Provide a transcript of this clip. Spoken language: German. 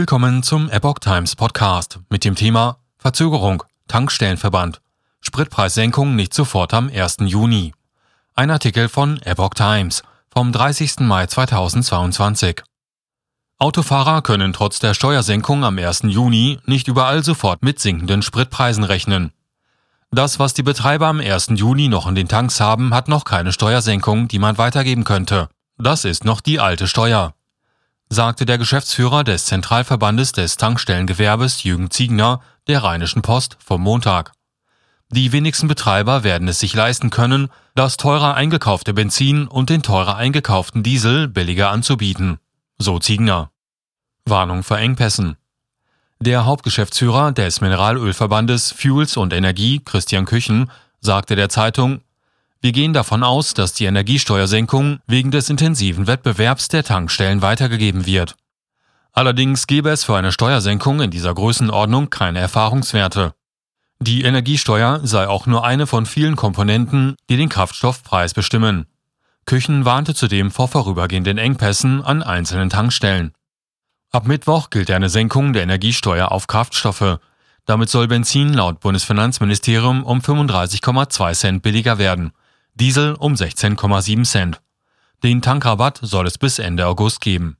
Willkommen zum Epoch Times Podcast mit dem Thema Verzögerung, Tankstellenverband, Spritpreissenkung nicht sofort am 1. Juni. Ein Artikel von Epoch Times vom 30. Mai 2022. Autofahrer können trotz der Steuersenkung am 1. Juni nicht überall sofort mit sinkenden Spritpreisen rechnen. Das, was die Betreiber am 1. Juni noch in den Tanks haben, hat noch keine Steuersenkung, die man weitergeben könnte. Das ist noch die alte Steuer sagte der Geschäftsführer des Zentralverbandes des Tankstellengewerbes Jürgen Ziegner der Rheinischen Post vom Montag. Die wenigsten Betreiber werden es sich leisten können, das teurer eingekaufte Benzin und den teurer eingekauften Diesel billiger anzubieten, so Ziegner. Warnung vor Engpässen. Der Hauptgeschäftsführer des Mineralölverbandes Fuels und Energie, Christian Küchen, sagte der Zeitung, wir gehen davon aus, dass die Energiesteuersenkung wegen des intensiven Wettbewerbs der Tankstellen weitergegeben wird. Allerdings gäbe es für eine Steuersenkung in dieser Größenordnung keine Erfahrungswerte. Die Energiesteuer sei auch nur eine von vielen Komponenten, die den Kraftstoffpreis bestimmen. Küchen warnte zudem vor vorübergehenden Engpässen an einzelnen Tankstellen. Ab Mittwoch gilt eine Senkung der Energiesteuer auf Kraftstoffe. Damit soll Benzin laut Bundesfinanzministerium um 35,2 Cent billiger werden. Diesel um 16,7 Cent. Den Tankrabatt soll es bis Ende August geben.